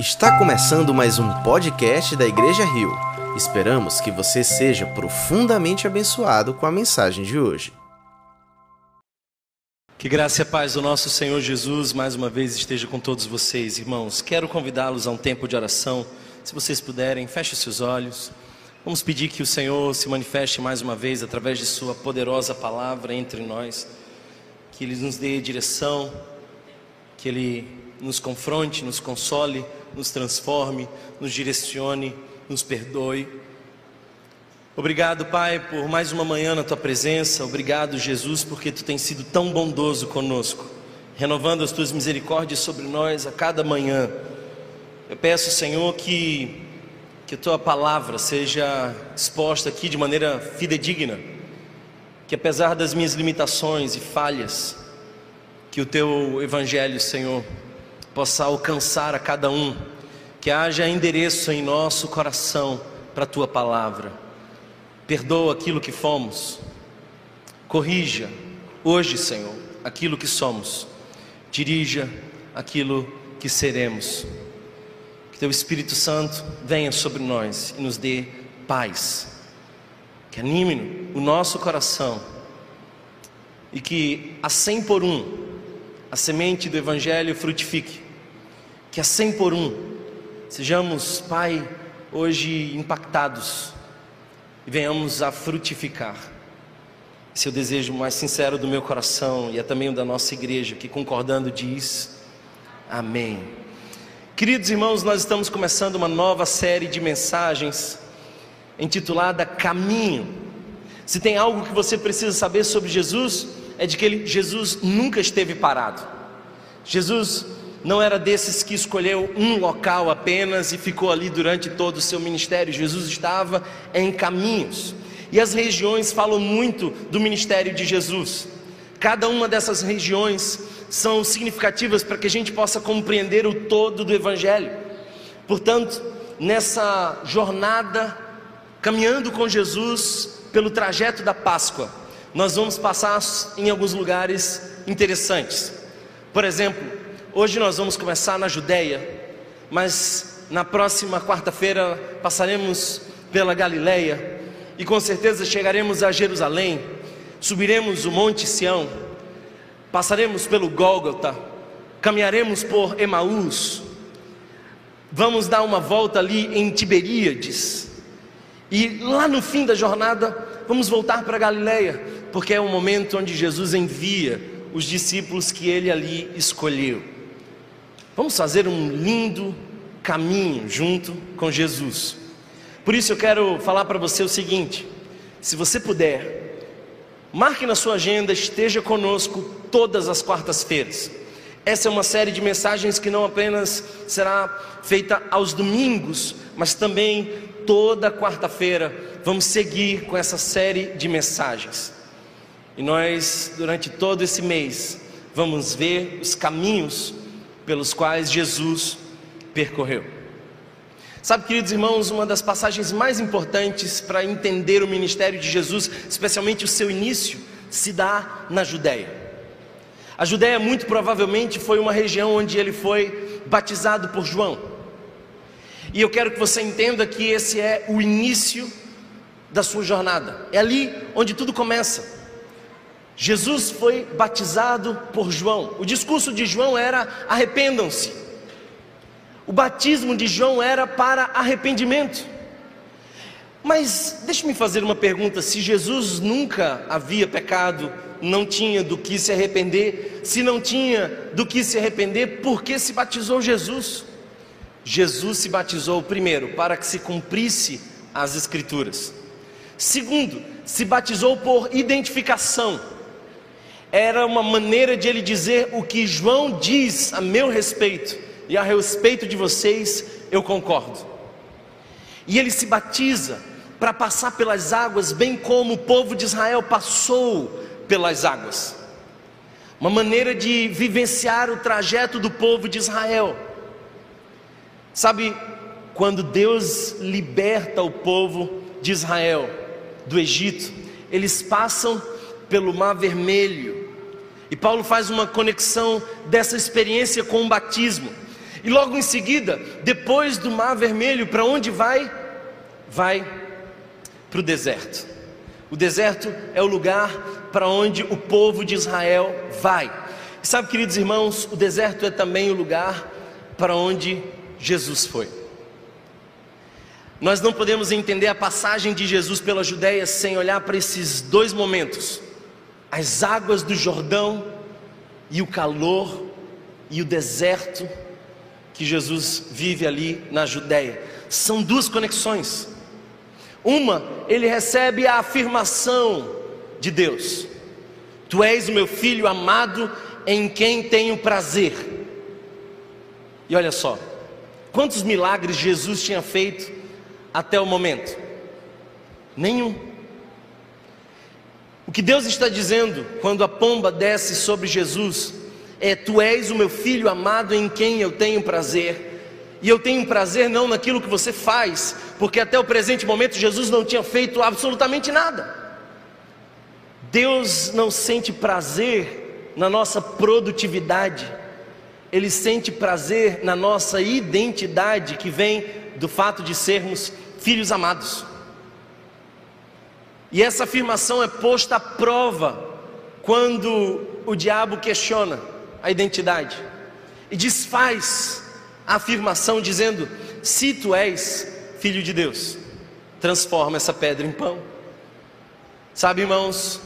Está começando mais um podcast da Igreja Rio. Esperamos que você seja profundamente abençoado com a mensagem de hoje. Que graça e paz do nosso Senhor Jesus mais uma vez esteja com todos vocês, irmãos. Quero convidá-los a um tempo de oração. Se vocês puderem, feche seus olhos. Vamos pedir que o Senhor se manifeste mais uma vez através de Sua poderosa palavra entre nós, que Ele nos dê direção, que Ele nos confronte, nos console, nos transforme, nos direcione, nos perdoe. Obrigado, Pai, por mais uma manhã na tua presença. Obrigado, Jesus, porque tu tens sido tão bondoso conosco, renovando as tuas misericórdias sobre nós a cada manhã. Eu peço, Senhor, que que a tua palavra seja exposta aqui de maneira fidedigna, que apesar das minhas limitações e falhas, que o teu evangelho, Senhor, possa alcançar a cada um, que haja endereço em nosso coração para a tua palavra. Perdoa aquilo que fomos, corrija hoje, Senhor, aquilo que somos, dirija aquilo que seremos. Que teu Espírito Santo venha sobre nós e nos dê paz, que anime o nosso coração e que a cem por um a semente do Evangelho frutifique, que a cem por um sejamos, Pai, hoje impactados e venhamos a frutificar. Esse é o desejo mais sincero do meu coração e é também o da nossa igreja, que concordando diz Amém. Queridos irmãos, nós estamos começando uma nova série de mensagens intitulada Caminho. Se tem algo que você precisa saber sobre Jesus, é de que ele, Jesus nunca esteve parado. Jesus não era desses que escolheu um local apenas e ficou ali durante todo o seu ministério. Jesus estava em caminhos. E as regiões falam muito do ministério de Jesus. Cada uma dessas regiões são significativas para que a gente possa compreender o todo do Evangelho. Portanto, nessa jornada, caminhando com Jesus pelo trajeto da Páscoa, nós vamos passar em alguns lugares interessantes. Por exemplo, hoje nós vamos começar na Judéia, mas na próxima quarta-feira passaremos pela Galileia e com certeza chegaremos a Jerusalém, subiremos o Monte Sião, passaremos pelo Gólgota, caminharemos por Emaús, vamos dar uma volta ali em Tiberíades, e lá no fim da jornada vamos voltar para Galileia, porque é o momento onde Jesus envia os discípulos que ele ali escolheu. Vamos fazer um lindo caminho junto com Jesus. Por isso eu quero falar para você o seguinte: se você puder, marque na sua agenda, esteja conosco todas as quartas-feiras. Essa é uma série de mensagens que não apenas será feita aos domingos, mas também toda quarta-feira vamos seguir com essa série de mensagens. E nós, durante todo esse mês, vamos ver os caminhos pelos quais Jesus percorreu. Sabe, queridos irmãos, uma das passagens mais importantes para entender o ministério de Jesus, especialmente o seu início, se dá na Judéia. A Judéia, muito provavelmente, foi uma região onde ele foi batizado por João. E eu quero que você entenda que esse é o início da sua jornada, é ali onde tudo começa. Jesus foi batizado por João. O discurso de João era: arrependam-se. O batismo de João era para arrependimento. Mas deixe-me fazer uma pergunta: se Jesus nunca havia pecado, não tinha do que se arrepender, se não tinha do que se arrepender, por que se batizou Jesus? Jesus se batizou primeiro para que se cumprisse as Escrituras. Segundo, se batizou por identificação era uma maneira de ele dizer o que João diz a meu respeito e a respeito de vocês, eu concordo. E ele se batiza para passar pelas águas, bem como o povo de Israel passou pelas águas. Uma maneira de vivenciar o trajeto do povo de Israel. Sabe, quando Deus liberta o povo de Israel do Egito, eles passam pelo Mar Vermelho. E Paulo faz uma conexão dessa experiência com o batismo. E logo em seguida, depois do Mar Vermelho, para onde vai? Vai para o deserto. O deserto é o lugar para onde o povo de Israel vai. E sabe, queridos irmãos, o deserto é também o lugar para onde Jesus foi. Nós não podemos entender a passagem de Jesus pela Judéia sem olhar para esses dois momentos: as águas do Jordão e o calor e o deserto que Jesus vive ali na Judéia. São duas conexões. Uma, ele recebe a afirmação de Deus: Tu és o meu filho amado em quem tenho prazer. E olha só, quantos milagres Jesus tinha feito até o momento? Nenhum. O que Deus está dizendo quando a pomba desce sobre Jesus é: Tu és o meu filho amado em quem eu tenho prazer. E eu tenho prazer não naquilo que você faz, porque até o presente momento Jesus não tinha feito absolutamente nada. Deus não sente prazer na nossa produtividade, Ele sente prazer na nossa identidade que vem do fato de sermos filhos amados. E essa afirmação é posta à prova quando o diabo questiona a identidade e desfaz a afirmação dizendo: Se tu és filho de Deus, transforma essa pedra em pão. Sabe, irmãos,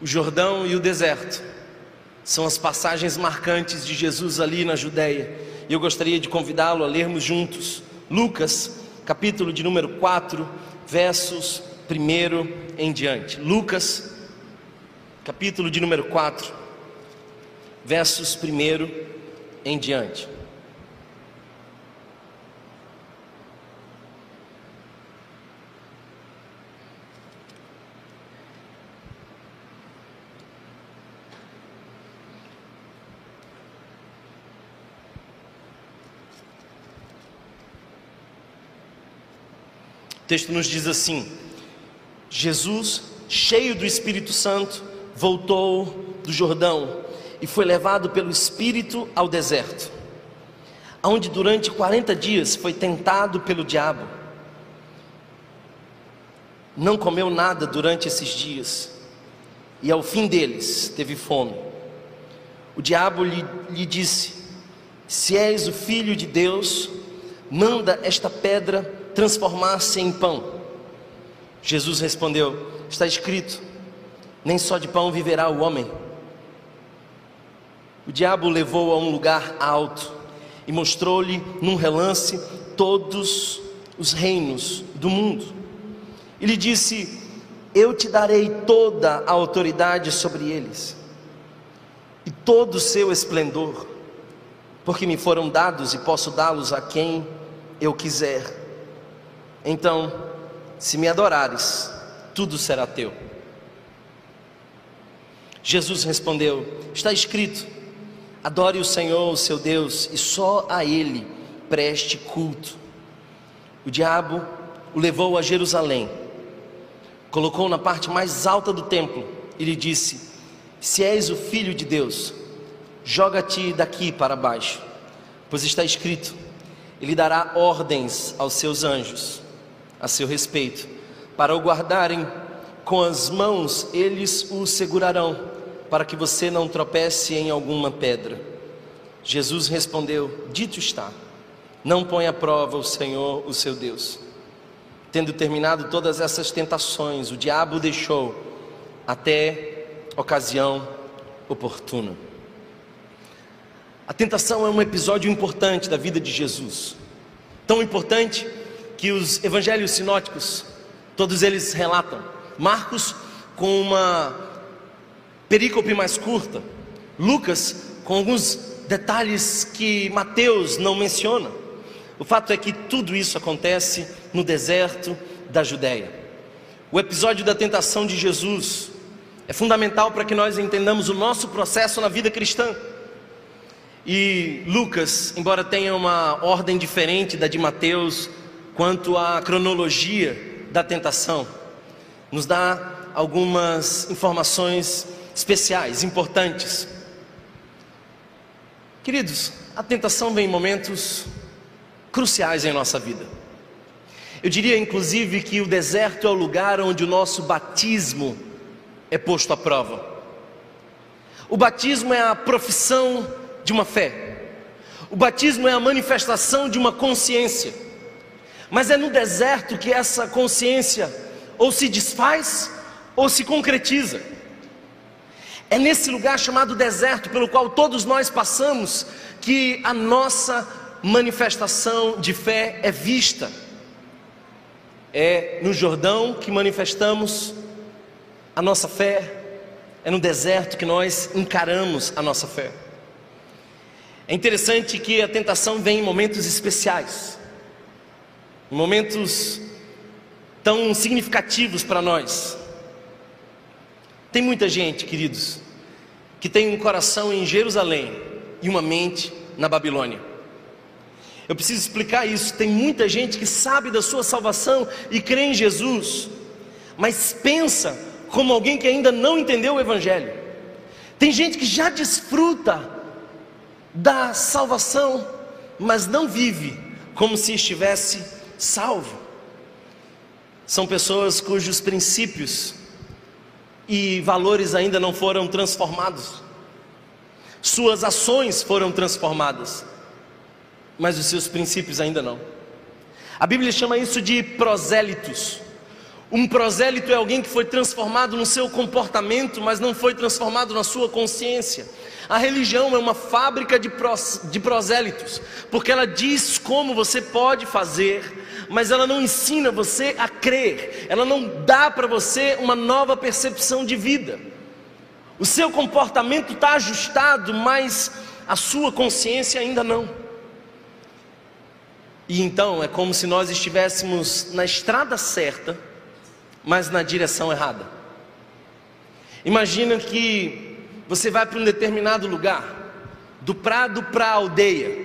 o Jordão e o deserto são as passagens marcantes de Jesus ali na Judéia. E eu gostaria de convidá-lo a lermos juntos Lucas, capítulo de número 4, versos 1 em diante. Lucas, capítulo de número 4, versos 1 em diante. O texto nos diz assim: Jesus, cheio do Espírito Santo, voltou do Jordão e foi levado pelo Espírito ao deserto, onde durante 40 dias foi tentado pelo diabo. Não comeu nada durante esses dias, e ao fim deles teve fome. O diabo lhe, lhe disse: Se és o filho de Deus, manda esta pedra transformar-se em pão. Jesus respondeu: Está escrito, nem só de pão viverá o homem. O diabo o levou a um lugar alto e mostrou-lhe num relance todos os reinos do mundo. E lhe disse: Eu te darei toda a autoridade sobre eles e todo o seu esplendor, porque me foram dados e posso dá-los a quem eu quiser. Então, se me adorares, tudo será teu. Jesus respondeu: Está escrito: Adore o Senhor, o seu Deus, e só a Ele preste culto. O diabo o levou a Jerusalém, colocou na parte mais alta do templo e lhe disse: Se és o filho de Deus, joga-te daqui para baixo, pois está escrito: Ele dará ordens aos seus anjos a seu respeito. Para o guardarem com as mãos, eles o segurarão, para que você não tropece em alguma pedra. Jesus respondeu: Dito está, não põe à prova o Senhor, o seu Deus. Tendo terminado todas essas tentações, o diabo deixou até ocasião oportuna. A tentação é um episódio importante da vida de Jesus, tão importante que os evangelhos sinóticos, todos eles relatam. Marcos com uma perícope mais curta, Lucas com alguns detalhes que Mateus não menciona. O fato é que tudo isso acontece no deserto da Judéia. O episódio da tentação de Jesus é fundamental para que nós entendamos o nosso processo na vida cristã. E Lucas, embora tenha uma ordem diferente da de Mateus, quanto à cronologia da tentação, nos dá algumas informações especiais, importantes. Queridos, a tentação vem em momentos cruciais em nossa vida. Eu diria inclusive que o deserto é o lugar onde o nosso batismo é posto à prova. O batismo é a profissão de uma fé. O batismo é a manifestação de uma consciência. Mas é no deserto que essa consciência ou se desfaz ou se concretiza. É nesse lugar chamado deserto pelo qual todos nós passamos que a nossa manifestação de fé é vista. É no Jordão que manifestamos a nossa fé, é no deserto que nós encaramos a nossa fé. É interessante que a tentação vem em momentos especiais, momentos tão significativos para nós. Tem muita gente, queridos, que tem um coração em Jerusalém e uma mente na Babilônia. Eu preciso explicar isso. Tem muita gente que sabe da sua salvação e crê em Jesus, mas pensa como alguém que ainda não entendeu o Evangelho. Tem gente que já desfruta da salvação, mas não vive como se estivesse salvo. São pessoas cujos princípios e valores ainda não foram transformados. Suas ações foram transformadas, mas os seus princípios ainda não. A Bíblia chama isso de prosélitos. Um prosélito é alguém que foi transformado no seu comportamento, mas não foi transformado na sua consciência. A religião é uma fábrica de, pros, de prosélitos, porque ela diz como você pode fazer, mas ela não ensina você a crer, ela não dá para você uma nova percepção de vida. O seu comportamento está ajustado, mas a sua consciência ainda não. E então é como se nós estivéssemos na estrada certa mas na direção errada. Imagina que você vai para um determinado lugar, do prado para a aldeia,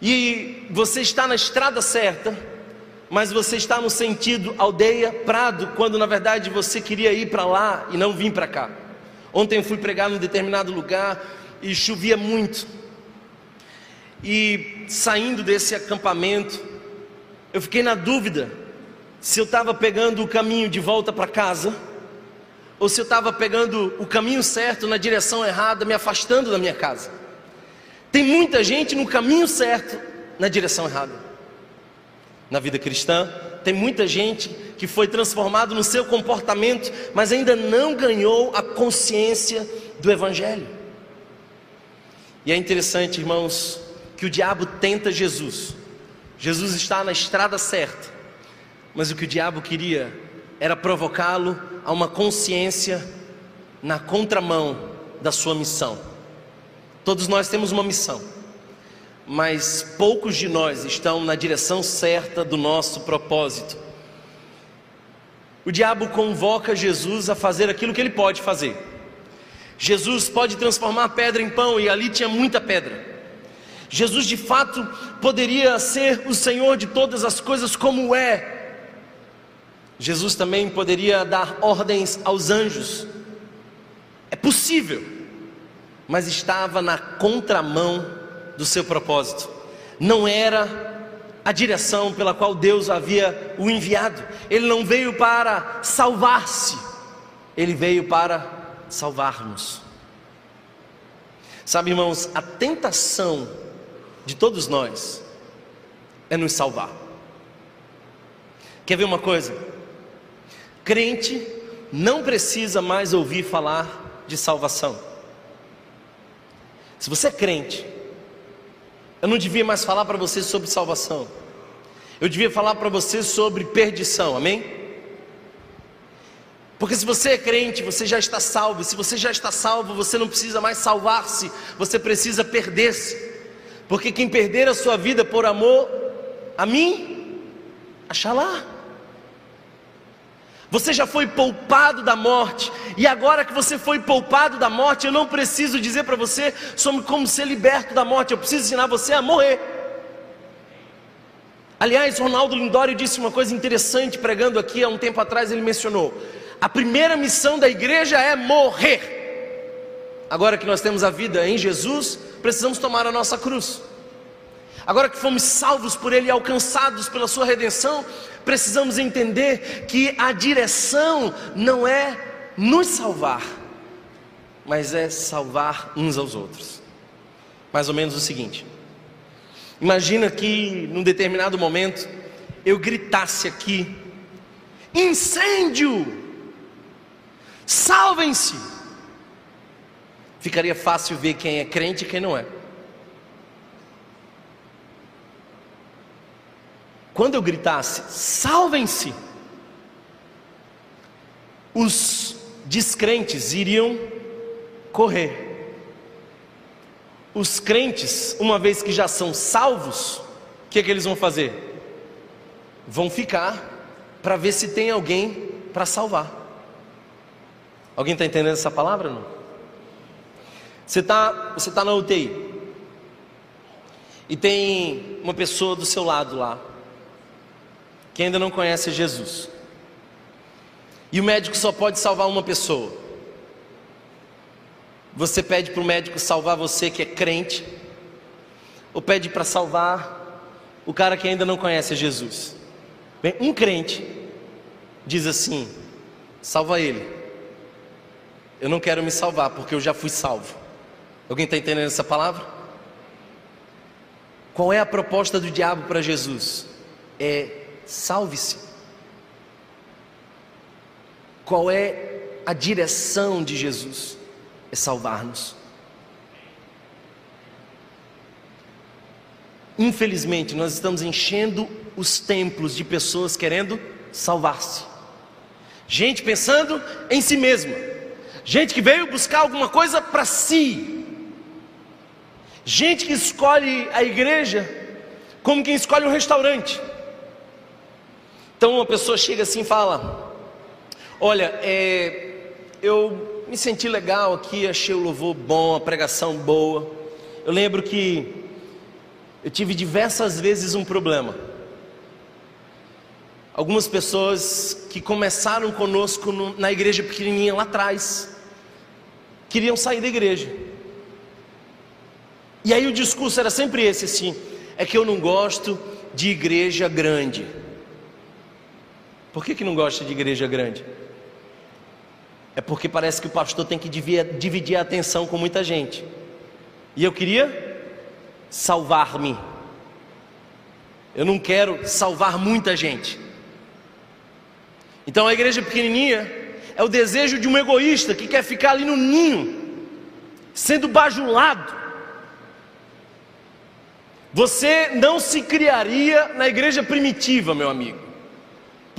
e você está na estrada certa, mas você está no sentido aldeia, prado, quando na verdade você queria ir para lá e não vir para cá. Ontem eu fui pregar num determinado lugar e chovia muito. E saindo desse acampamento, eu fiquei na dúvida se eu estava pegando o caminho de volta para casa, ou se eu estava pegando o caminho certo na direção errada, me afastando da minha casa. Tem muita gente no caminho certo, na direção errada. Na vida cristã, tem muita gente que foi transformado no seu comportamento, mas ainda não ganhou a consciência do Evangelho. E é interessante, irmãos, que o diabo tenta Jesus. Jesus está na estrada certa, mas o que o diabo queria era provocá-lo a uma consciência na contramão da sua missão. Todos nós temos uma missão, mas poucos de nós estão na direção certa do nosso propósito. O diabo convoca Jesus a fazer aquilo que ele pode fazer. Jesus pode transformar pedra em pão e ali tinha muita pedra. Jesus de fato poderia ser o Senhor de todas as coisas, como é, Jesus também poderia dar ordens aos anjos. É possível, mas estava na contramão do seu propósito. Não era a direção pela qual Deus havia o enviado. Ele não veio para salvar-se, ele veio para salvar-nos. Sabe, irmãos, a tentação de todos nós é nos salvar. Quer ver uma coisa? Crente não precisa mais ouvir falar de salvação. Se você é crente, eu não devia mais falar para você sobre salvação. Eu devia falar para você sobre perdição, amém? Porque se você é crente, você já está salvo. Se você já está salvo, você não precisa mais salvar-se, você precisa perder-se. Porque quem perder a sua vida por amor a mim, achará. Você já foi poupado da morte, e agora que você foi poupado da morte, eu não preciso dizer para você sobre como ser liberto da morte, eu preciso ensinar você a morrer. Aliás, Ronaldo Lindório disse uma coisa interessante pregando aqui há um tempo atrás, ele mencionou: a primeira missão da igreja é morrer. agora que nós temos a vida em Jesus, precisamos tomar a nossa cruz. Agora que fomos salvos por Ele e alcançados pela Sua redenção, precisamos entender que a direção não é nos salvar, mas é salvar uns aos outros. Mais ou menos o seguinte: imagina que num determinado momento eu gritasse aqui: incêndio! Salvem-se! Ficaria fácil ver quem é crente e quem não é. Quando eu gritasse, salvem-se, os descrentes iriam correr. Os crentes, uma vez que já são salvos, o que, é que eles vão fazer? Vão ficar para ver se tem alguém para salvar. Alguém está entendendo essa palavra? Não? Você está você tá na UTI e tem uma pessoa do seu lado lá que ainda não conhece Jesus. E o médico só pode salvar uma pessoa. Você pede para o médico salvar você que é crente, ou pede para salvar o cara que ainda não conhece Jesus? Bem, um crente diz assim: salva ele. Eu não quero me salvar porque eu já fui salvo. Alguém está entendendo essa palavra? Qual é a proposta do diabo para Jesus? É salve-se. Qual é a direção de Jesus? É salvar-nos. Infelizmente, nós estamos enchendo os templos de pessoas querendo salvar-se. Gente pensando em si mesma. Gente que veio buscar alguma coisa para si. Gente que escolhe a igreja como quem escolhe um restaurante. Então uma pessoa chega assim e fala: Olha, é, eu me senti legal aqui, achei o louvor bom, a pregação boa. Eu lembro que eu tive diversas vezes um problema. Algumas pessoas que começaram conosco no, na igreja pequenininha lá atrás, queriam sair da igreja. E aí o discurso era sempre esse assim: é que eu não gosto de igreja grande. Por que, que não gosta de igreja grande? É porque parece que o pastor tem que dividir a atenção com muita gente. E eu queria salvar-me. Eu não quero salvar muita gente. Então a igreja pequenininha é o desejo de um egoísta que quer ficar ali no ninho, sendo bajulado. Você não se criaria na igreja primitiva, meu amigo.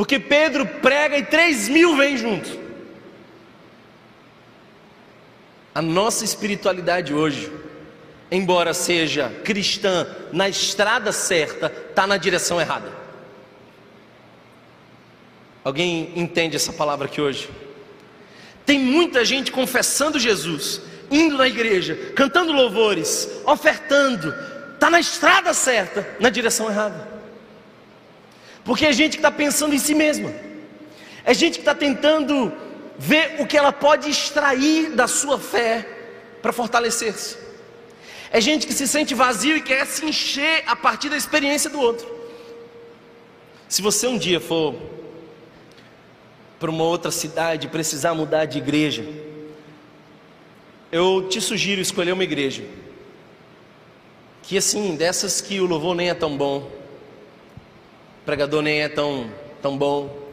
Porque Pedro prega e três mil vêm junto. A nossa espiritualidade hoje, embora seja cristã na estrada certa, está na direção errada. Alguém entende essa palavra aqui hoje? Tem muita gente confessando Jesus, indo na igreja, cantando louvores, ofertando, está na estrada certa, na direção errada. Porque é gente que está pensando em si mesma, é gente que está tentando ver o que ela pode extrair da sua fé para fortalecer-se. É gente que se sente vazio e quer se encher a partir da experiência do outro. Se você um dia for para uma outra cidade precisar mudar de igreja, eu te sugiro escolher uma igreja que assim, dessas que o louvor nem é tão bom, o pregador nem é tão, tão bom.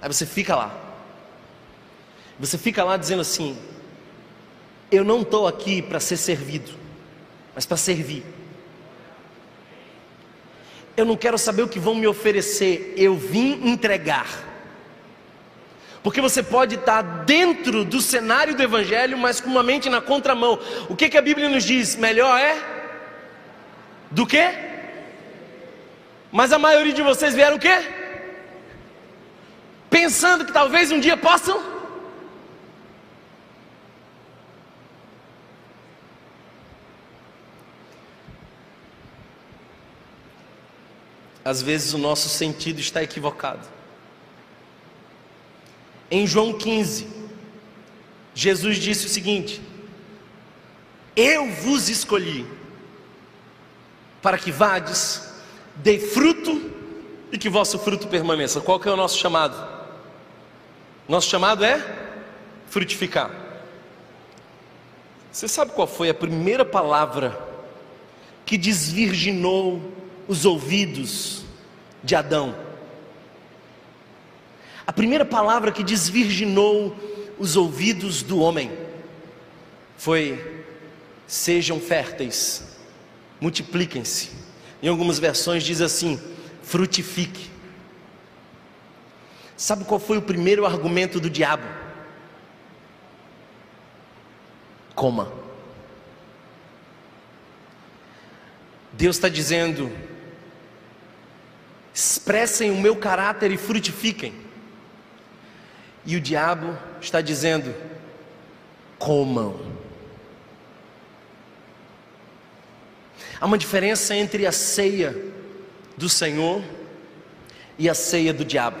Aí você fica lá. Você fica lá dizendo assim: Eu não estou aqui para ser servido, mas para servir. Eu não quero saber o que vão me oferecer, eu vim entregar. Porque você pode estar dentro do cenário do Evangelho, mas com uma mente na contramão. O que, que a Bíblia nos diz? Melhor é do que? Mas a maioria de vocês vieram o quê? Pensando que talvez um dia possam. Às vezes o nosso sentido está equivocado. Em João 15, Jesus disse o seguinte: Eu vos escolhi para que vades, dê fruto e que vosso fruto permaneça. Qual que é o nosso chamado? Nosso chamado é frutificar. Você sabe qual foi a primeira palavra que desvirginou os ouvidos de Adão? A primeira palavra que desvirginou os ouvidos do homem foi: sejam férteis, multipliquem-se. Em algumas versões diz assim: frutifique. Sabe qual foi o primeiro argumento do diabo? Coma. Deus está dizendo: expressem o meu caráter e frutifiquem. E o diabo está dizendo: comam. Há uma diferença entre a ceia do Senhor e a ceia do diabo.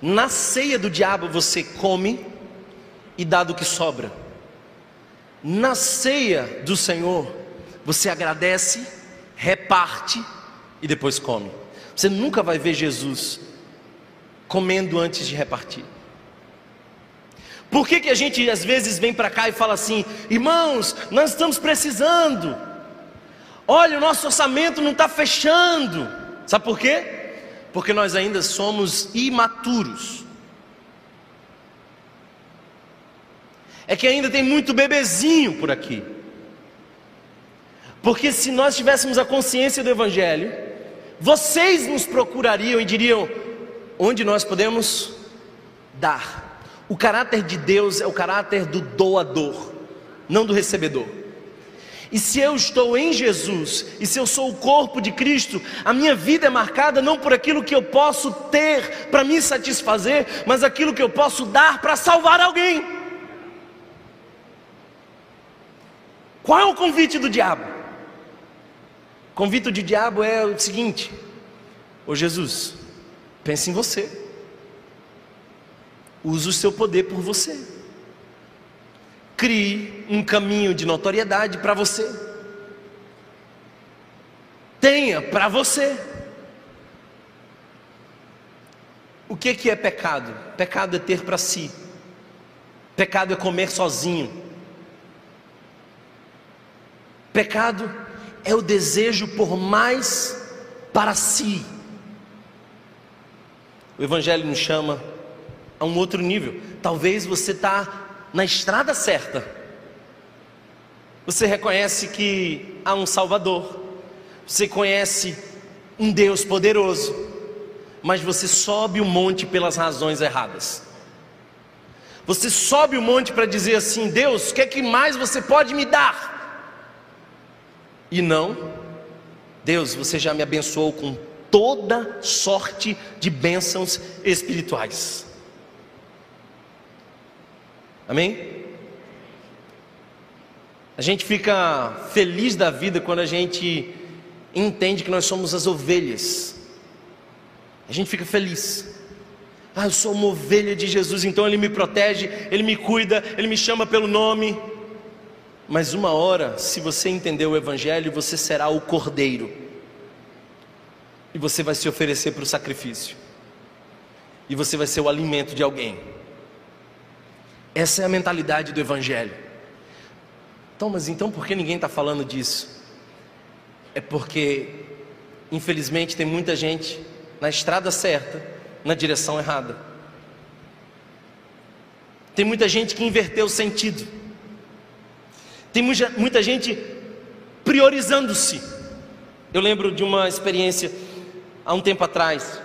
Na ceia do diabo você come e dá do que sobra. Na ceia do Senhor você agradece, reparte e depois come. Você nunca vai ver Jesus comendo antes de repartir. Por que, que a gente às vezes vem para cá e fala assim, irmãos, nós estamos precisando, olha, o nosso orçamento não está fechando, sabe por quê? Porque nós ainda somos imaturos. É que ainda tem muito bebezinho por aqui. Porque se nós tivéssemos a consciência do Evangelho, vocês nos procurariam e diriam: onde nós podemos dar. O caráter de Deus é o caráter do doador, não do recebedor. E se eu estou em Jesus, e se eu sou o corpo de Cristo, a minha vida é marcada não por aquilo que eu posso ter para me satisfazer, mas aquilo que eu posso dar para salvar alguém. Qual é o convite do diabo? O convite do diabo é o seguinte: Ô Jesus, pense em você, use o seu poder por você. Crie um caminho de notoriedade para você. Tenha para você. O que, que é pecado? Pecado é ter para si. Pecado é comer sozinho. Pecado é o desejo por mais para si. O Evangelho nos chama a um outro nível. Talvez você está na estrada certa. Você reconhece que há um Salvador, você conhece um Deus poderoso, mas você sobe o monte pelas razões erradas. Você sobe o monte para dizer assim: Deus, o que é que mais você pode me dar? E não, Deus, você já me abençoou com toda sorte de bênçãos espirituais. Amém? A gente fica feliz da vida quando a gente entende que nós somos as ovelhas. A gente fica feliz. Ah, eu sou uma ovelha de Jesus, então Ele me protege, Ele me cuida, Ele me chama pelo nome. Mas uma hora, se você entender o Evangelho, você será o cordeiro, e você vai se oferecer para o sacrifício, e você vai ser o alimento de alguém. Essa é a mentalidade do Evangelho. Então, mas então por que ninguém está falando disso? É porque, infelizmente, tem muita gente na estrada certa, na direção errada. Tem muita gente que inverteu o sentido. Tem muita, muita gente priorizando-se. Eu lembro de uma experiência há um tempo atrás.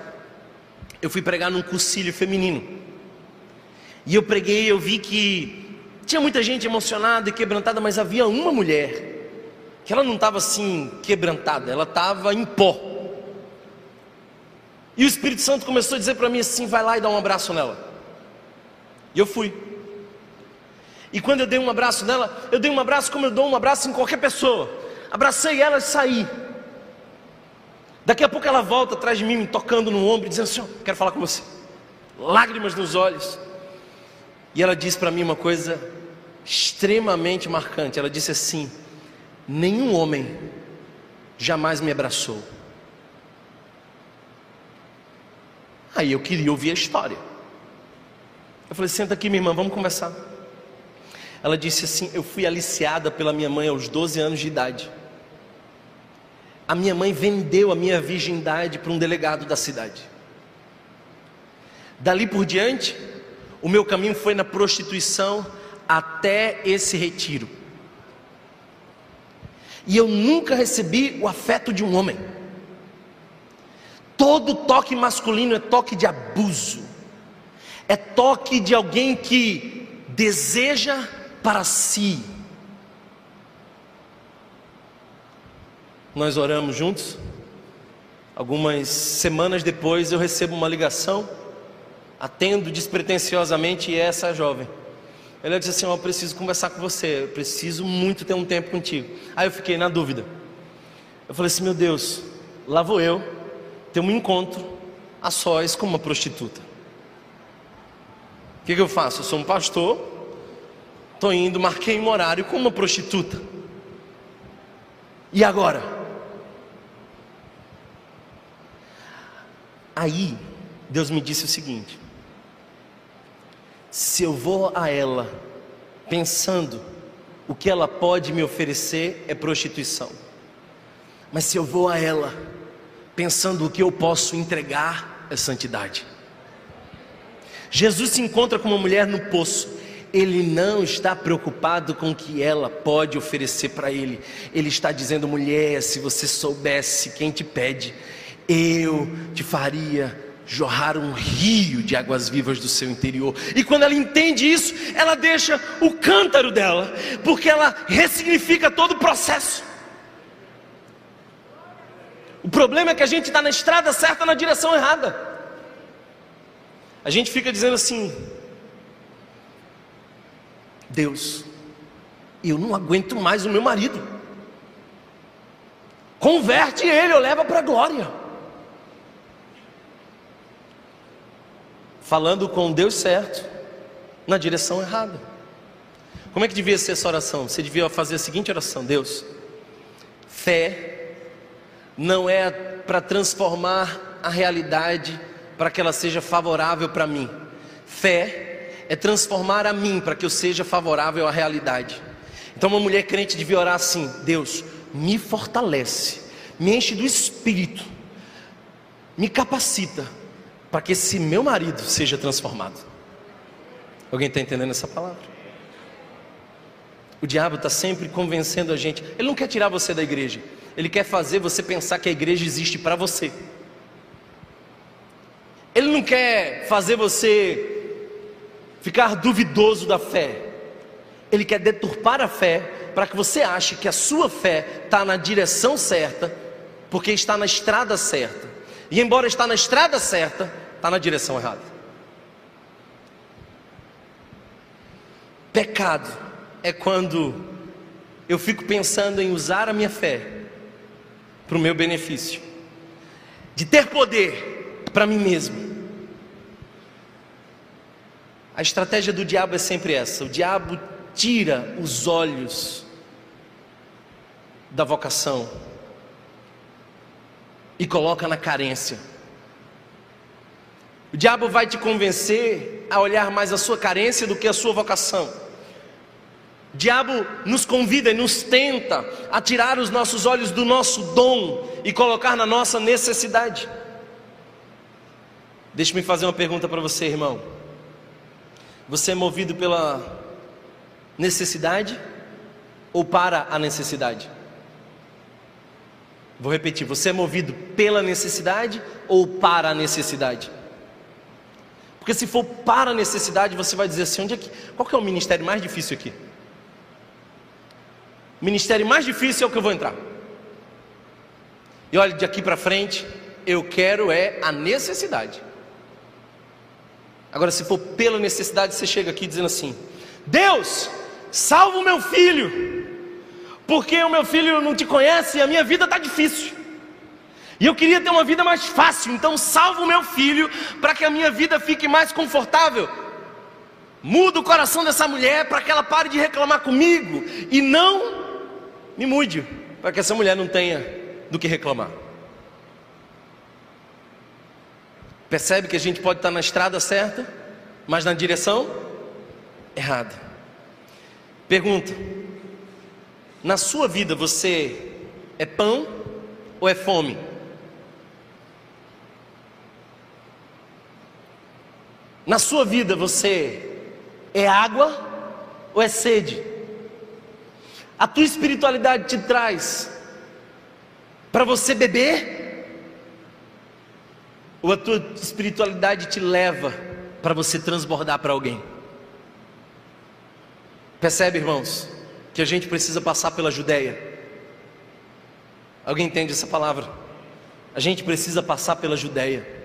Eu fui pregar num cursilho feminino. E eu preguei, eu vi que tinha muita gente emocionada e quebrantada, mas havia uma mulher que ela não estava assim quebrantada, ela estava em pó. E o Espírito Santo começou a dizer para mim assim: vai lá e dá um abraço nela. E eu fui. E quando eu dei um abraço nela, eu dei um abraço como eu dou um abraço em qualquer pessoa. Abracei ela e saí. Daqui a pouco ela volta atrás de mim, me tocando no ombro, dizendo assim: quero falar com você. Lágrimas nos olhos. E ela disse para mim uma coisa extremamente marcante. Ela disse assim: Nenhum homem jamais me abraçou. Aí eu queria ouvir a história. Eu falei: Senta aqui, minha irmã, vamos conversar. Ela disse assim: Eu fui aliciada pela minha mãe aos 12 anos de idade. A minha mãe vendeu a minha virgindade para um delegado da cidade. Dali por diante, o meu caminho foi na prostituição até esse retiro. E eu nunca recebi o afeto de um homem. Todo toque masculino é toque de abuso, é toque de alguém que deseja para si. Nós oramos juntos. Algumas semanas depois eu recebo uma ligação, atendo despretensiosamente essa jovem. Ela disse assim: oh, Eu preciso conversar com você, eu preciso muito ter um tempo contigo. Aí eu fiquei na dúvida. Eu falei assim: Meu Deus, lá vou eu ter um encontro a sós com uma prostituta. O que, que eu faço? Eu sou um pastor, estou indo, marquei um horário com uma prostituta. E agora? Aí, Deus me disse o seguinte: se eu vou a ela pensando o que ela pode me oferecer é prostituição. Mas se eu vou a ela pensando o que eu posso entregar é santidade. Jesus se encontra com uma mulher no poço. Ele não está preocupado com o que ela pode oferecer para ele. Ele está dizendo: mulher, se você soubesse quem te pede, eu te faria jorrar um rio de águas vivas do seu interior. E quando ela entende isso, ela deixa o cântaro dela, porque ela ressignifica todo o processo. O problema é que a gente está na estrada certa na direção errada. A gente fica dizendo assim: Deus, eu não aguento mais o meu marido. Converte ele, ou leva para a glória. Falando com Deus certo, na direção errada. Como é que devia ser essa oração? Você devia fazer a seguinte oração: Deus, fé não é para transformar a realidade para que ela seja favorável para mim. Fé é transformar a mim para que eu seja favorável à realidade. Então, uma mulher crente devia orar assim: Deus, me fortalece, me enche do espírito, me capacita para que esse meu marido seja transformado. Alguém está entendendo essa palavra? O diabo está sempre convencendo a gente. Ele não quer tirar você da igreja. Ele quer fazer você pensar que a igreja existe para você. Ele não quer fazer você ficar duvidoso da fé. Ele quer deturpar a fé para que você ache que a sua fé está na direção certa, porque está na estrada certa. E embora está na estrada certa, está na direção errada. Pecado é quando eu fico pensando em usar a minha fé para o meu benefício, de ter poder para mim mesmo. A estratégia do diabo é sempre essa: o diabo tira os olhos da vocação e coloca na carência. O diabo vai te convencer a olhar mais a sua carência do que a sua vocação. O diabo nos convida e nos tenta a tirar os nossos olhos do nosso dom e colocar na nossa necessidade. Deixe-me fazer uma pergunta para você, irmão. Você é movido pela necessidade ou para a necessidade? Vou repetir: você é movido pela necessidade ou para a necessidade? Porque se for para a necessidade, você vai dizer assim: onde é que, qual que é o ministério mais difícil aqui? O ministério mais difícil é o que eu vou entrar. E olha, de aqui para frente, eu quero é a necessidade. Agora, se for pela necessidade, você chega aqui dizendo assim: Deus, salva o meu filho, porque o meu filho não te conhece e a minha vida está difícil. E eu queria ter uma vida mais fácil, então salvo o meu filho para que a minha vida fique mais confortável. Muda o coração dessa mulher para que ela pare de reclamar comigo e não me mude, para que essa mulher não tenha do que reclamar. Percebe que a gente pode estar na estrada certa, mas na direção errada. Pergunta: na sua vida você é pão ou é fome? Na sua vida você é água ou é sede? A tua espiritualidade te traz para você beber? Ou a tua espiritualidade te leva para você transbordar para alguém? Percebe, irmãos, que a gente precisa passar pela Judéia. Alguém entende essa palavra? A gente precisa passar pela Judéia.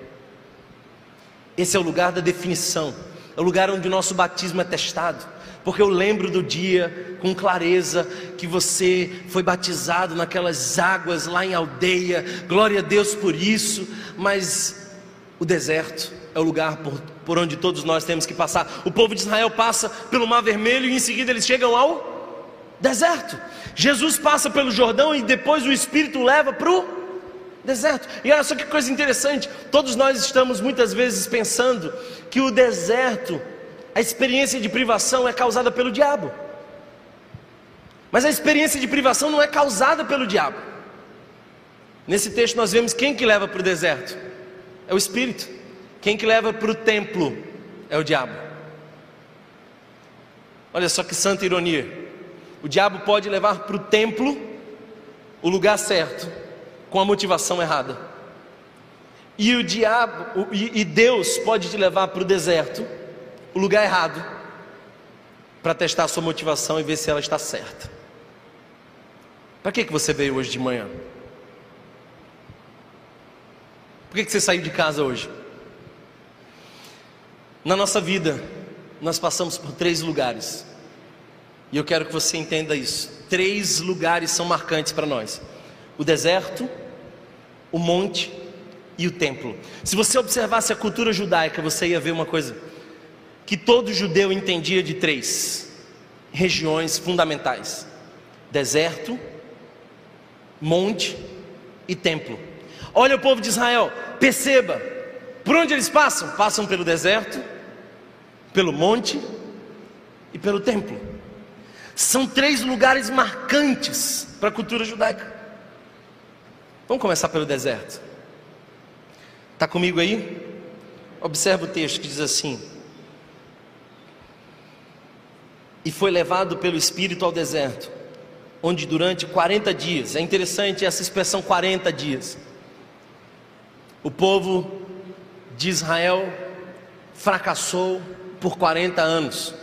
Esse é o lugar da definição, é o lugar onde o nosso batismo é testado. Porque eu lembro do dia com clareza que você foi batizado naquelas águas lá em aldeia, glória a Deus por isso, mas o deserto é o lugar por, por onde todos nós temos que passar. O povo de Israel passa pelo Mar Vermelho e em seguida eles chegam ao deserto. Jesus passa pelo Jordão e depois o Espírito leva para o deserto. E olha só que coisa interessante: todos nós estamos muitas vezes pensando que o deserto, a experiência de privação é causada pelo diabo. Mas a experiência de privação não é causada pelo diabo. Nesse texto nós vemos quem que leva para o deserto? É o Espírito. Quem que leva para o templo é o diabo. Olha só que santa ironia. O diabo pode levar para o templo o lugar certo, com a motivação errada. E o diabo e Deus pode te levar para o deserto, o lugar errado, para testar a sua motivação e ver se ela está certa. Para que, que você veio hoje de manhã? Por que, que você saiu de casa hoje? Na nossa vida, nós passamos por três lugares. E eu quero que você entenda isso. Três lugares são marcantes para nós: o deserto, o monte e o templo. Se você observasse a cultura judaica, você ia ver uma coisa que todo judeu entendia de três regiões fundamentais: deserto, monte e templo. Olha o povo de Israel, perceba, por onde eles passam? Passam pelo deserto, pelo monte e pelo templo. São três lugares marcantes para a cultura judaica. Vamos começar pelo deserto. Está comigo aí? Observa o texto que diz assim: E foi levado pelo Espírito ao deserto, onde durante 40 dias, é interessante essa expressão 40 dias, o povo de Israel fracassou por 40 anos.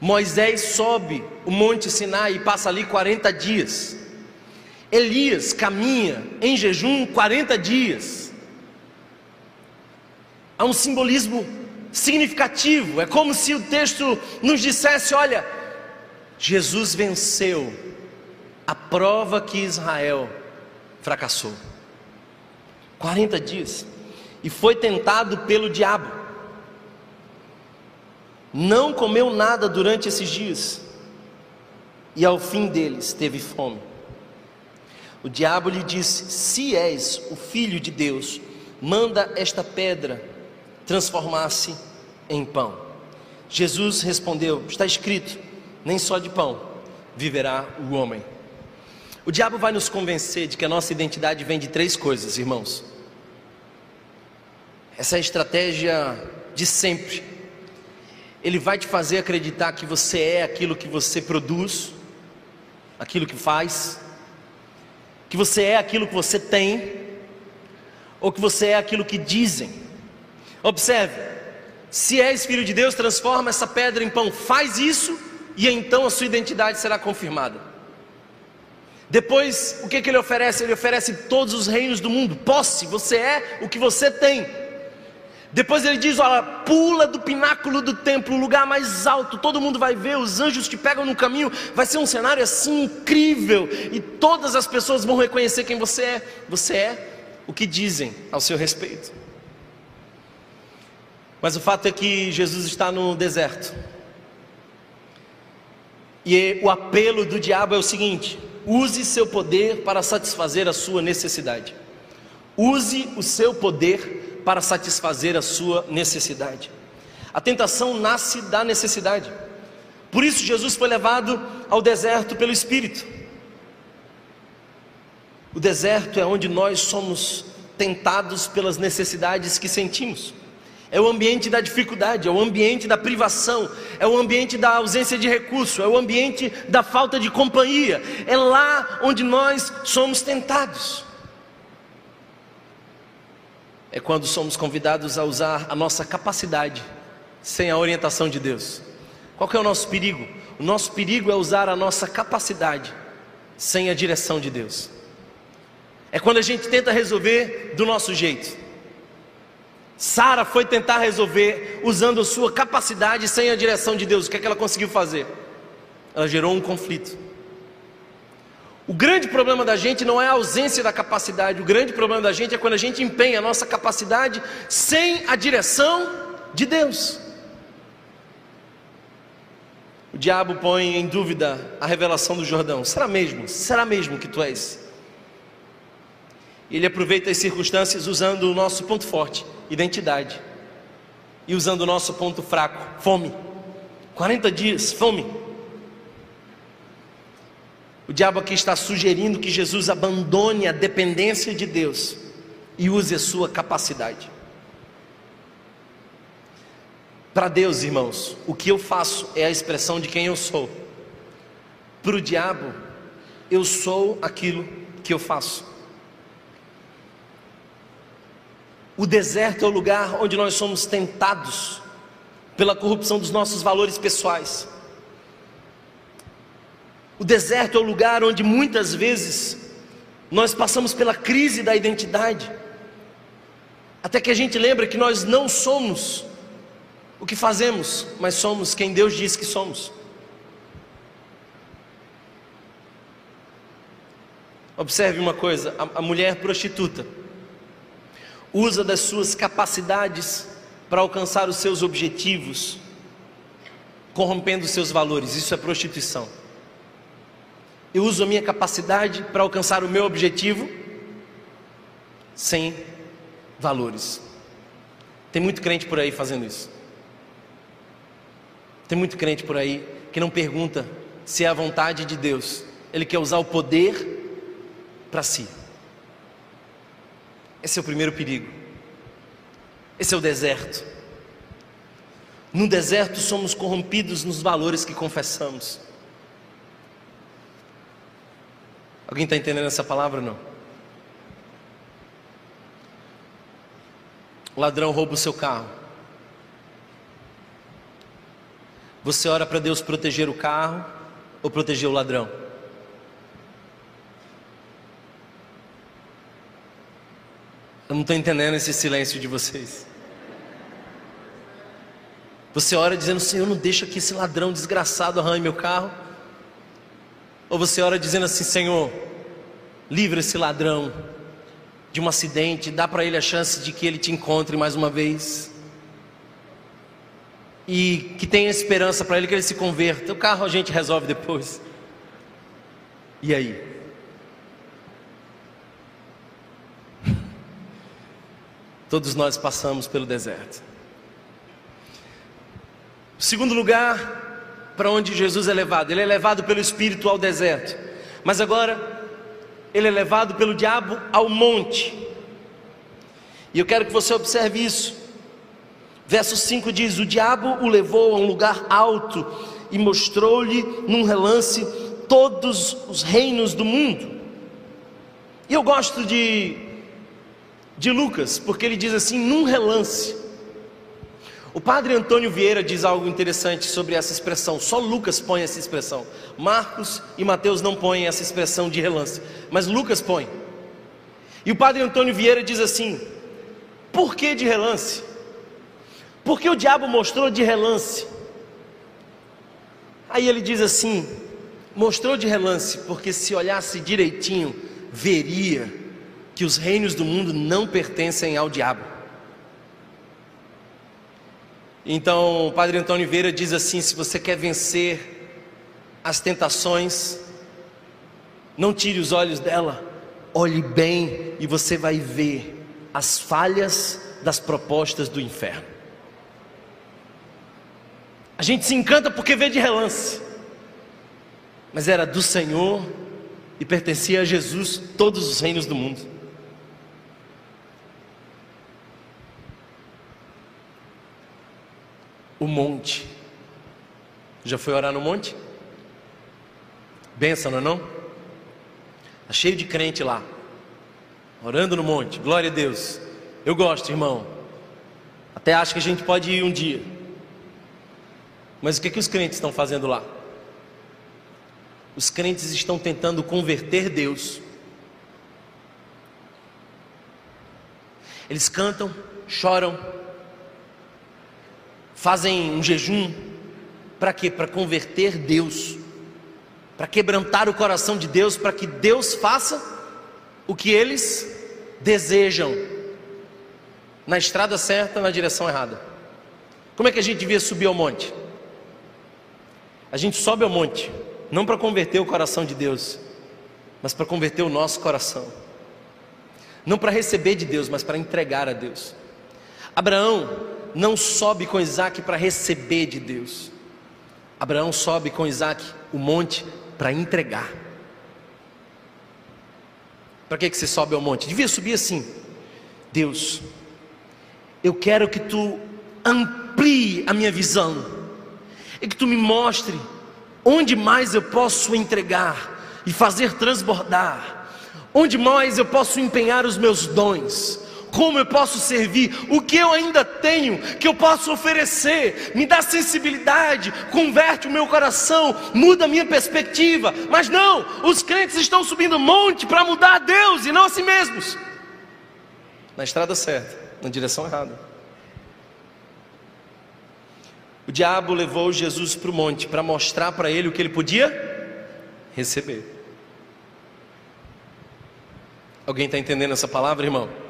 Moisés sobe o Monte Sinai e passa ali 40 dias. Elias caminha em jejum 40 dias. Há um simbolismo significativo. É como se o texto nos dissesse: olha, Jesus venceu a prova que Israel fracassou. 40 dias. E foi tentado pelo diabo não comeu nada durante esses dias, e ao fim deles teve fome. O diabo lhe disse: Se és o filho de Deus, manda esta pedra transformar-se em pão. Jesus respondeu: Está escrito, nem só de pão viverá o homem. O diabo vai nos convencer de que a nossa identidade vem de três coisas, irmãos. Essa é a estratégia de sempre ele vai te fazer acreditar que você é aquilo que você produz, aquilo que faz, que você é aquilo que você tem, ou que você é aquilo que dizem. Observe, se és filho de Deus, transforma essa pedra em pão, faz isso, e então a sua identidade será confirmada. Depois, o que, que ele oferece? Ele oferece todos os reinos do mundo, posse, você é o que você tem. Depois ele diz: Olha, pula do pináculo do templo, o lugar mais alto, todo mundo vai ver, os anjos te pegam no caminho, vai ser um cenário assim incrível, e todas as pessoas vão reconhecer quem você é. Você é o que dizem ao seu respeito. Mas o fato é que Jesus está no deserto. E o apelo do diabo é o seguinte: use seu poder para satisfazer a sua necessidade. Use o seu poder para satisfazer a sua necessidade. A tentação nasce da necessidade. Por isso Jesus foi levado ao deserto pelo Espírito. O deserto é onde nós somos tentados pelas necessidades que sentimos. É o ambiente da dificuldade, é o ambiente da privação, é o ambiente da ausência de recurso, é o ambiente da falta de companhia. É lá onde nós somos tentados. É quando somos convidados a usar a nossa capacidade sem a orientação de Deus. Qual é o nosso perigo? O nosso perigo é usar a nossa capacidade sem a direção de Deus. É quando a gente tenta resolver do nosso jeito. Sara foi tentar resolver usando a sua capacidade sem a direção de Deus. O que é que ela conseguiu fazer? Ela gerou um conflito. O grande problema da gente não é a ausência da capacidade, o grande problema da gente é quando a gente empenha a nossa capacidade sem a direção de Deus. O diabo põe em dúvida a revelação do Jordão. Será mesmo? Será mesmo que tu és? Ele aproveita as circunstâncias usando o nosso ponto forte, identidade, e usando o nosso ponto fraco, fome. 40 dias, fome. O diabo aqui está sugerindo que Jesus abandone a dependência de Deus e use a sua capacidade. Para Deus, irmãos, o que eu faço é a expressão de quem eu sou. Para o diabo, eu sou aquilo que eu faço. O deserto é o lugar onde nós somos tentados pela corrupção dos nossos valores pessoais. O deserto é o lugar onde muitas vezes nós passamos pela crise da identidade, até que a gente lembra que nós não somos o que fazemos, mas somos quem Deus diz que somos. Observe uma coisa: a, mulher prostituta usa das suas capacidades para alcançar os seus objetivos, corrompendo os seus valores. Isso é prostituição. Eu uso a minha capacidade para alcançar o meu objetivo sem valores. Tem muito crente por aí fazendo isso. Tem muito crente por aí que não pergunta se é a vontade de Deus. Ele quer usar o poder para si. Esse é o primeiro perigo. Esse é o deserto. No deserto somos corrompidos nos valores que confessamos. Alguém está entendendo essa palavra ou não? O ladrão rouba o seu carro. Você ora para Deus proteger o carro ou proteger o ladrão? Eu não estou entendendo esse silêncio de vocês. Você ora dizendo, Senhor, não deixa que esse ladrão desgraçado arranhe meu carro. Ou você ora dizendo assim, Senhor, livra esse ladrão de um acidente, dá para ele a chance de que ele te encontre mais uma vez. E que tenha esperança para ele que ele se converta. O carro a gente resolve depois. E aí? Todos nós passamos pelo deserto. Segundo lugar, para onde Jesus é levado? Ele é levado pelo Espírito ao deserto. Mas agora, ele é levado pelo diabo ao monte. E eu quero que você observe isso. Verso 5 diz: O diabo o levou a um lugar alto e mostrou-lhe num relance todos os reinos do mundo. E eu gosto de de Lucas, porque ele diz assim, num relance. O padre Antônio Vieira diz algo interessante sobre essa expressão, só Lucas põe essa expressão. Marcos e Mateus não põem essa expressão de relance, mas Lucas põe. E o padre Antônio Vieira diz assim: por que de relance? Porque o diabo mostrou de relance. Aí ele diz assim: mostrou de relance, porque se olhasse direitinho, veria que os reinos do mundo não pertencem ao diabo. Então, o Padre Antônio Vieira diz assim: se você quer vencer as tentações, não tire os olhos dela, olhe bem e você vai ver as falhas das propostas do inferno. A gente se encanta porque vê de relance, mas era do Senhor e pertencia a Jesus todos os reinos do mundo. O monte. Já foi orar no monte? Benção, não é não? Está cheio de crente lá, orando no monte, glória a Deus. Eu gosto, irmão. Até acho que a gente pode ir um dia. Mas o que, que os crentes estão fazendo lá? Os crentes estão tentando converter Deus. Eles cantam, choram, fazem um jejum. Para quê? Para converter Deus. Para quebrantar o coração de Deus, para que Deus faça o que eles desejam. Na estrada certa, na direção errada. Como é que a gente devia subir ao monte? A gente sobe ao monte não para converter o coração de Deus, mas para converter o nosso coração. Não para receber de Deus, mas para entregar a Deus. Abraão não sobe com Isaac para receber de Deus. Abraão sobe com Isaac o monte para entregar. Para que, que você sobe ao monte? Devia subir assim. Deus, eu quero que tu amplie a minha visão, e que tu me mostre Onde mais eu posso entregar e fazer transbordar? Onde mais eu posso empenhar os meus dons? Como eu posso servir? O que eu ainda tenho que eu posso oferecer? Me dá sensibilidade, converte o meu coração, muda a minha perspectiva. Mas não, os crentes estão subindo monte para mudar a Deus e não a si mesmos. Na estrada certa, na direção errada. O diabo levou Jesus para o monte para mostrar para ele o que ele podia receber. Alguém está entendendo essa palavra, irmão?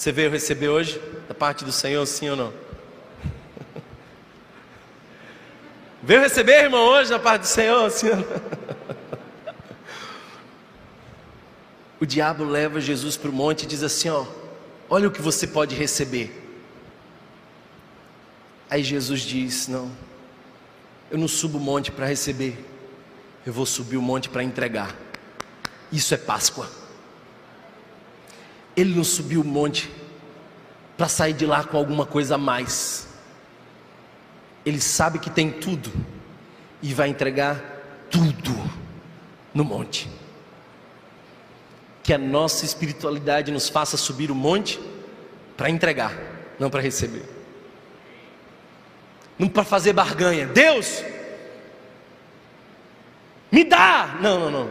Você veio receber hoje da parte do Senhor, sim ou não? veio receber, irmão, hoje da parte do Senhor, sim ou não? o diabo leva Jesus para o monte e diz assim: ó, olha o que você pode receber. Aí Jesus diz: Não, eu não subo o monte para receber, eu vou subir o monte para entregar. Isso é Páscoa. Ele não subiu o monte para sair de lá com alguma coisa a mais. Ele sabe que tem tudo e vai entregar tudo no monte. Que a nossa espiritualidade nos faça subir o monte para entregar, não para receber não para fazer barganha. Deus, me dá! Não, não, não.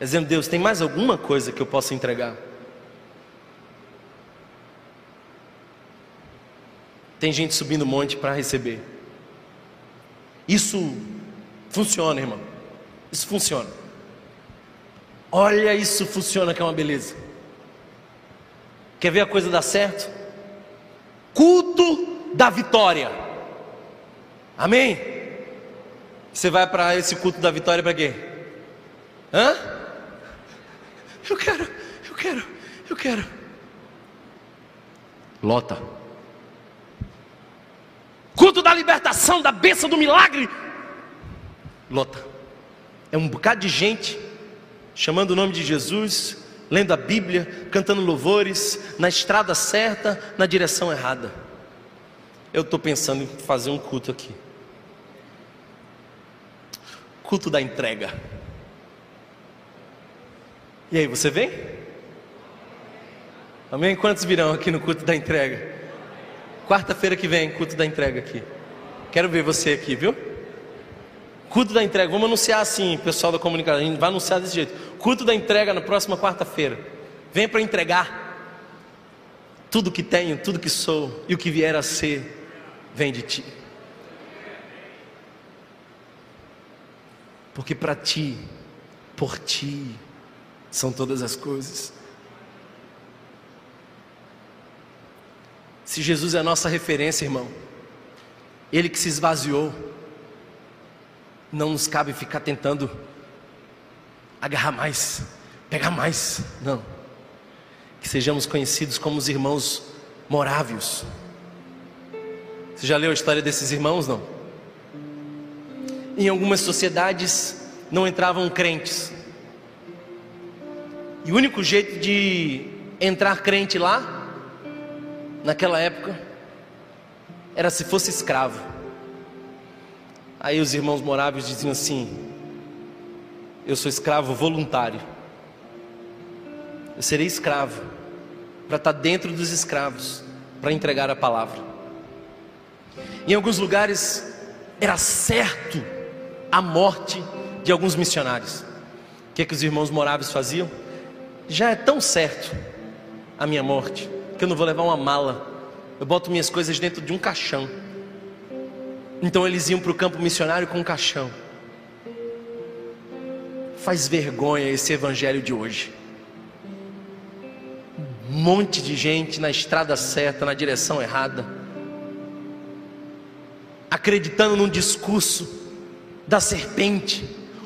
Dizendo, Deus, tem mais alguma coisa que eu possa entregar? Tem gente subindo monte para receber. Isso funciona, irmão. Isso funciona. Olha, isso funciona que é uma beleza. Quer ver a coisa dar certo? Culto da vitória. Amém? Você vai para esse culto da vitória para quê? Hã? Eu quero, eu quero, eu quero. Lota. Culto da libertação, da bênção do milagre. Lota. É um bocado de gente chamando o nome de Jesus, lendo a Bíblia, cantando louvores, na estrada certa, na direção errada. Eu estou pensando em fazer um culto aqui culto da entrega. E aí, você vem? Amém? Quantos virão aqui no culto da entrega? Quarta-feira que vem, culto da entrega aqui. Quero ver você aqui, viu? Culto da entrega, vamos anunciar assim, pessoal da comunicação, a gente vai anunciar desse jeito. Culto da entrega na próxima quarta-feira. Vem para entregar tudo que tenho, tudo que sou e o que vier a ser, vem de ti. porque para ti, por ti, são todas as coisas. Se Jesus é a nossa referência, irmão, Ele que se esvaziou, não nos cabe ficar tentando agarrar mais, pegar mais, não. Que sejamos conhecidos como os irmãos morávios. Você já leu a história desses irmãos, não? Em algumas sociedades não entravam crentes. E o único jeito de entrar crente lá, naquela época, era se fosse escravo. Aí os irmãos moráveis diziam assim: Eu sou escravo voluntário. Eu serei escravo para estar dentro dos escravos, para entregar a palavra. Em alguns lugares era certo a morte de alguns missionários. O que, é que os irmãos moráveis faziam? Já é tão certo a minha morte que eu não vou levar uma mala. Eu boto minhas coisas dentro de um caixão. Então eles iam para o campo missionário com um caixão. Faz vergonha esse evangelho de hoje. Um monte de gente na estrada certa, na direção errada, acreditando num discurso da serpente.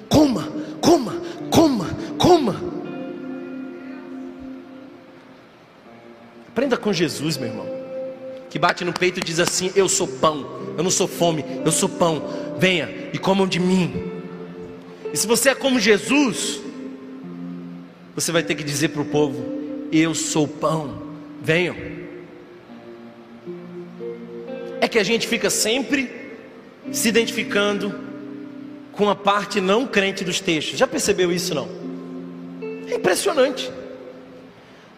Coma, coma, coma, coma. Aprenda com Jesus, meu irmão, que bate no peito e diz assim: Eu sou pão eu não sou fome, eu sou pão. Venha e comam de mim. E se você é como Jesus, você vai ter que dizer para o povo: Eu sou pão. Venham. É que a gente fica sempre se identificando com a parte não crente dos textos. Já percebeu isso não? É impressionante.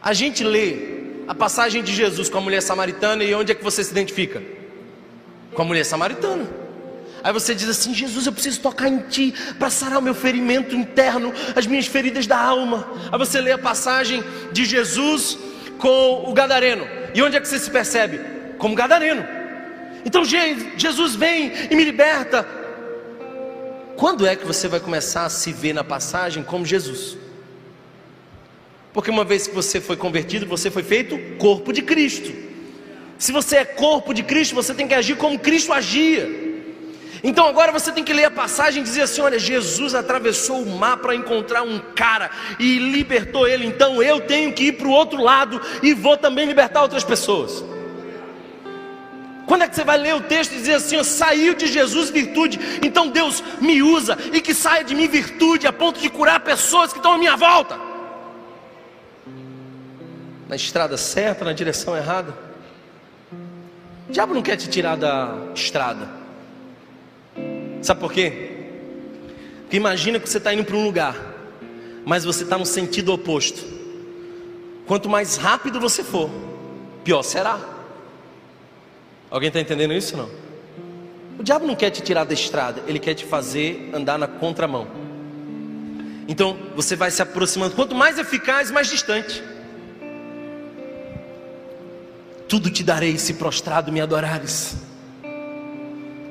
A gente lê a passagem de Jesus com a mulher samaritana e onde é que você se identifica? com a mulher samaritana. Aí você diz assim: Jesus, eu preciso tocar em ti para sarar o meu ferimento interno, as minhas feridas da alma. Aí você lê a passagem de Jesus com o gadareno. E onde é que você se percebe? Como gadareno. Então Jesus vem e me liberta. Quando é que você vai começar a se ver na passagem como Jesus? Porque uma vez que você foi convertido, você foi feito corpo de Cristo. Se você é corpo de Cristo, você tem que agir como Cristo agia. Então agora você tem que ler a passagem e dizer assim: olha, Jesus atravessou o mar para encontrar um cara e libertou ele. Então eu tenho que ir para o outro lado e vou também libertar outras pessoas. Quando é que você vai ler o texto e dizer assim: saiu de Jesus virtude, então Deus me usa e que saia de mim virtude a ponto de curar pessoas que estão à minha volta? Na estrada certa, na direção errada. O diabo não quer te tirar da estrada. Sabe por quê? Porque imagina que você está indo para um lugar, mas você está no sentido oposto. Quanto mais rápido você for, pior será. Alguém está entendendo isso não? O diabo não quer te tirar da estrada, ele quer te fazer andar na contramão. Então você vai se aproximando, quanto mais eficaz, mais distante. Tudo te darei se prostrado me adorares.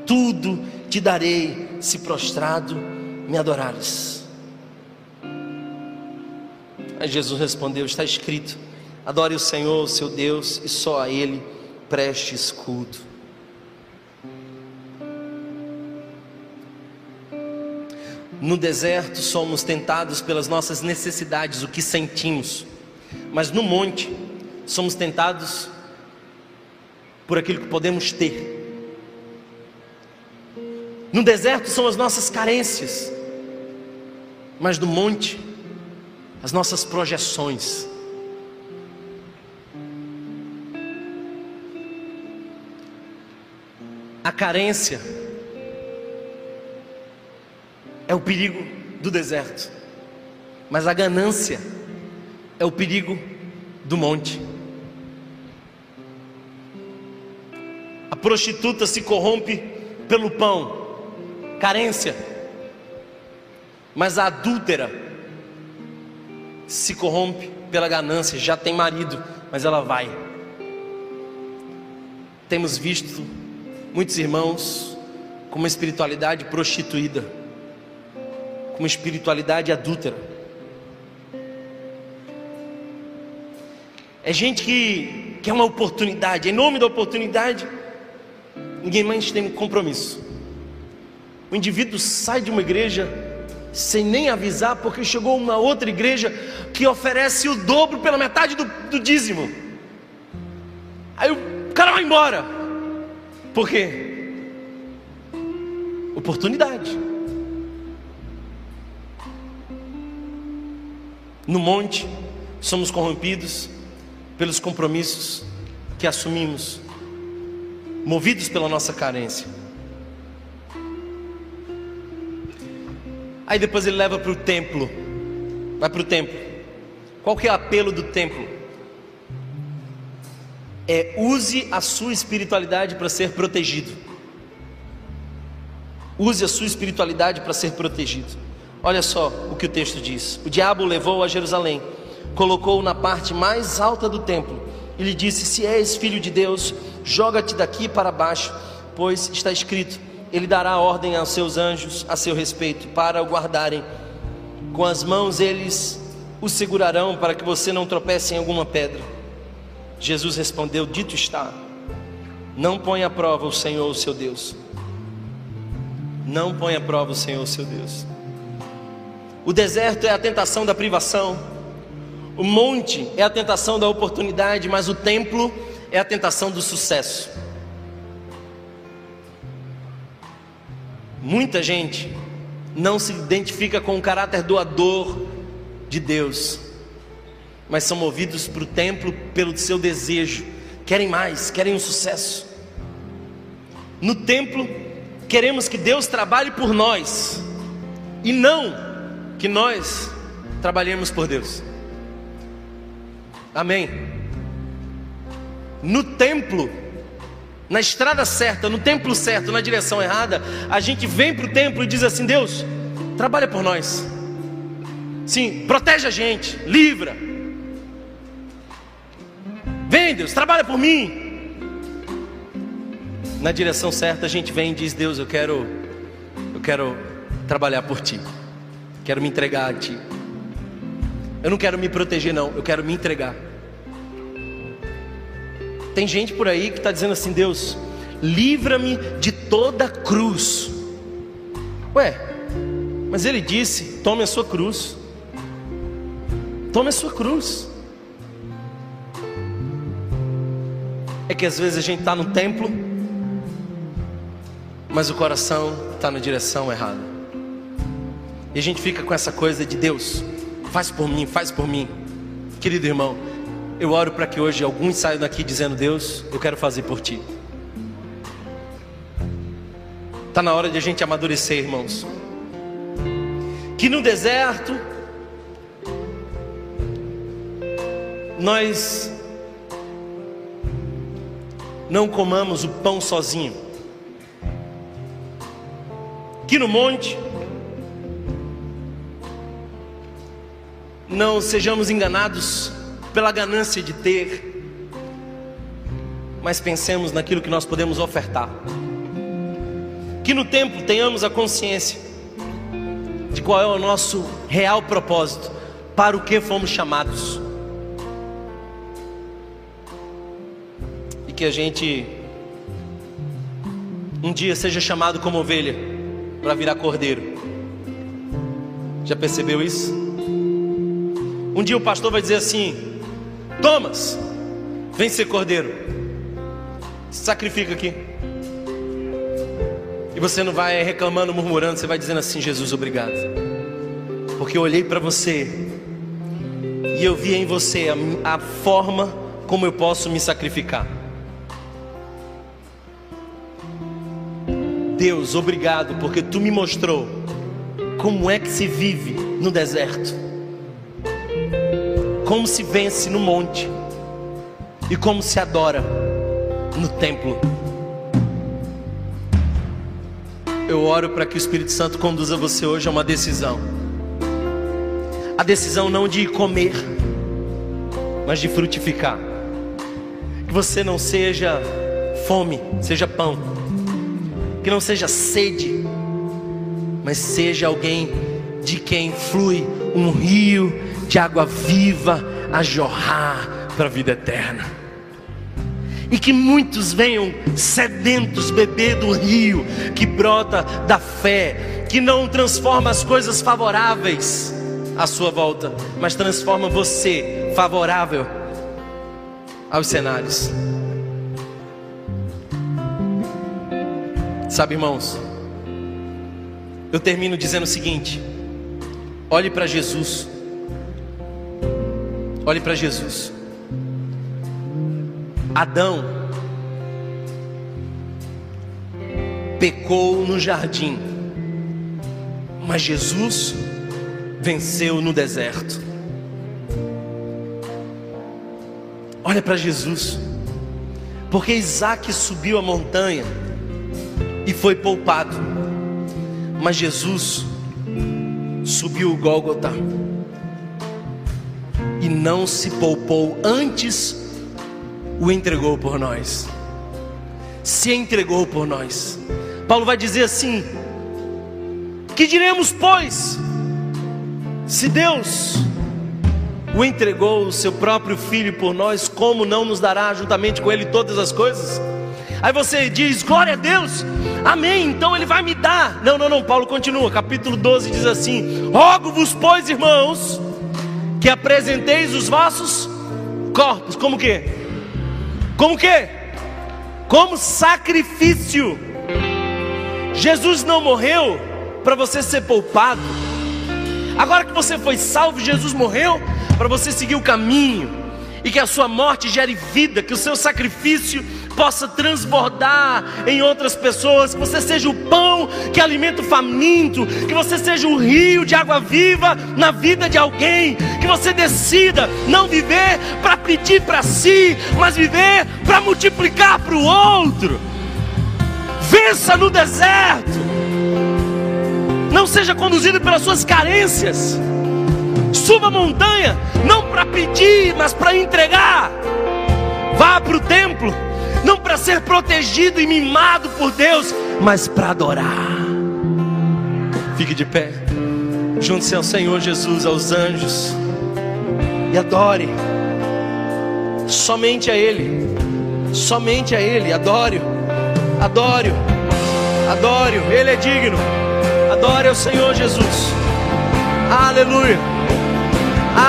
Tudo te darei se prostrado me adorares. Aí Jesus respondeu: Está escrito: Adore o Senhor, o seu Deus, e só a Ele preste escudo. No deserto somos tentados pelas nossas necessidades, o que sentimos, mas no monte somos tentados por aquilo que podemos ter. No deserto são as nossas carências, mas no monte, as nossas projeções. A carência é o perigo do deserto, mas a ganância é o perigo do monte. Prostituta se corrompe pelo pão, carência. Mas a adúltera se corrompe pela ganância, já tem marido, mas ela vai. Temos visto muitos irmãos com uma espiritualidade prostituída, com uma espiritualidade adúltera. É gente que que é uma oportunidade. Em nome da oportunidade, ninguém mais tem compromisso. O indivíduo sai de uma igreja sem nem avisar, porque chegou uma outra igreja que oferece o dobro pela metade do, do dízimo. Aí o cara vai embora. Por quê? Oportunidade. No monte, somos corrompidos pelos compromissos que assumimos, movidos pela nossa carência. Aí depois ele leva para o templo, vai para o templo. Qual que é o apelo do templo? É use a sua espiritualidade para ser protegido. Use a sua espiritualidade para ser protegido. Olha só o que o texto diz: O diabo levou a Jerusalém, colocou-o na parte mais alta do templo e lhe disse: Se és filho de Deus, joga-te daqui para baixo, pois está escrito: Ele dará ordem aos seus anjos a seu respeito para o guardarem. Com as mãos eles o segurarão para que você não tropece em alguma pedra. Jesus respondeu: Dito está, não põe à prova o Senhor, o seu Deus. Não põe à prova o Senhor, o seu Deus. O deserto é a tentação da privação, o monte é a tentação da oportunidade, mas o templo é a tentação do sucesso. Muita gente não se identifica com o caráter doador de Deus, mas são movidos para o templo pelo seu desejo, querem mais, querem um sucesso. No templo, queremos que Deus trabalhe por nós e não que nós trabalhemos por Deus. Amém. No templo, na estrada certa, no templo certo, na direção errada, a gente vem para o templo e diz assim: Deus, trabalha por nós. Sim, protege a gente, livra. Vem, Deus, trabalha por mim. Na direção certa a gente vem e diz: Deus, eu quero, eu quero trabalhar por ti. Quero me entregar a Ti. Eu não quero me proteger, não. Eu quero me entregar. Tem gente por aí que está dizendo assim: Deus, livra-me de toda cruz. Ué, mas Ele disse: tome a sua cruz. Tome a sua cruz. É que às vezes a gente está no templo, mas o coração está na direção errada. E a gente fica com essa coisa de Deus, faz por mim, faz por mim. Querido irmão, eu oro para que hoje alguns saiam daqui dizendo: Deus, eu quero fazer por ti. Está na hora de a gente amadurecer, irmãos. Que no deserto nós não comamos o pão sozinho. Que no monte não sejamos enganados pela ganância de ter, mas pensemos naquilo que nós podemos ofertar. Que no tempo tenhamos a consciência de qual é o nosso real propósito, para o que fomos chamados. E que a gente um dia seja chamado como ovelha para virar cordeiro. Já percebeu isso? Um dia o pastor vai dizer assim: Thomas, vem ser cordeiro, se sacrifica aqui. E você não vai reclamando, murmurando, você vai dizendo assim: Jesus, obrigado, porque eu olhei para você e eu vi em você a, a forma como eu posso me sacrificar. Deus, obrigado, porque tu me mostrou como é que se vive no deserto como se vence no monte e como se adora no templo. Eu oro para que o Espírito Santo conduza você hoje a uma decisão. A decisão não de comer, mas de frutificar. Que você não seja fome, seja pão. Que não seja sede, mas seja alguém de quem flui um rio de água viva a jorrar para a vida eterna. e que muitos venham sedentos beber do rio que brota da fé, que não transforma as coisas favoráveis à sua volta, mas transforma você favorável aos cenários. Sabe, irmãos, eu termino dizendo o seguinte: olhe para Jesus, olhe para Jesus. Adão pecou no jardim, mas Jesus venceu no deserto. Olha para Jesus, porque Isaac subiu a montanha e foi poupado, mas Jesus subiu o Gólgota e não se poupou antes o entregou por nós. Se entregou por nós. Paulo vai dizer assim: Que diremos, pois, se Deus o entregou o seu próprio filho por nós, como não nos dará juntamente com ele todas as coisas? Aí você diz, glória a Deus, amém, então ele vai me dar. Não, não, não, Paulo continua, capítulo 12 diz assim: Rogo-vos, pois, irmãos, que apresenteis os vossos corpos, como que? Como que? Como sacrifício. Jesus não morreu para você ser poupado. Agora que você foi salvo, Jesus morreu para você seguir o caminho e que a sua morte gere vida, que o seu sacrifício possa transbordar em outras pessoas, que você seja o pão que alimenta o faminto, que você seja o rio de água viva na vida de alguém, que você decida não viver para pedir para si, mas viver para multiplicar para o outro. Vença no deserto. Não seja conduzido pelas suas carências. Suba a montanha, não para pedir, mas para entregar. Vá para o templo, não para ser protegido e mimado por Deus, mas para adorar. Fique de pé, junte-se ao Senhor Jesus, aos anjos, e adore, somente a Ele, somente a Ele, adore, adore, adore, Ele é digno, adore ao Senhor Jesus, aleluia,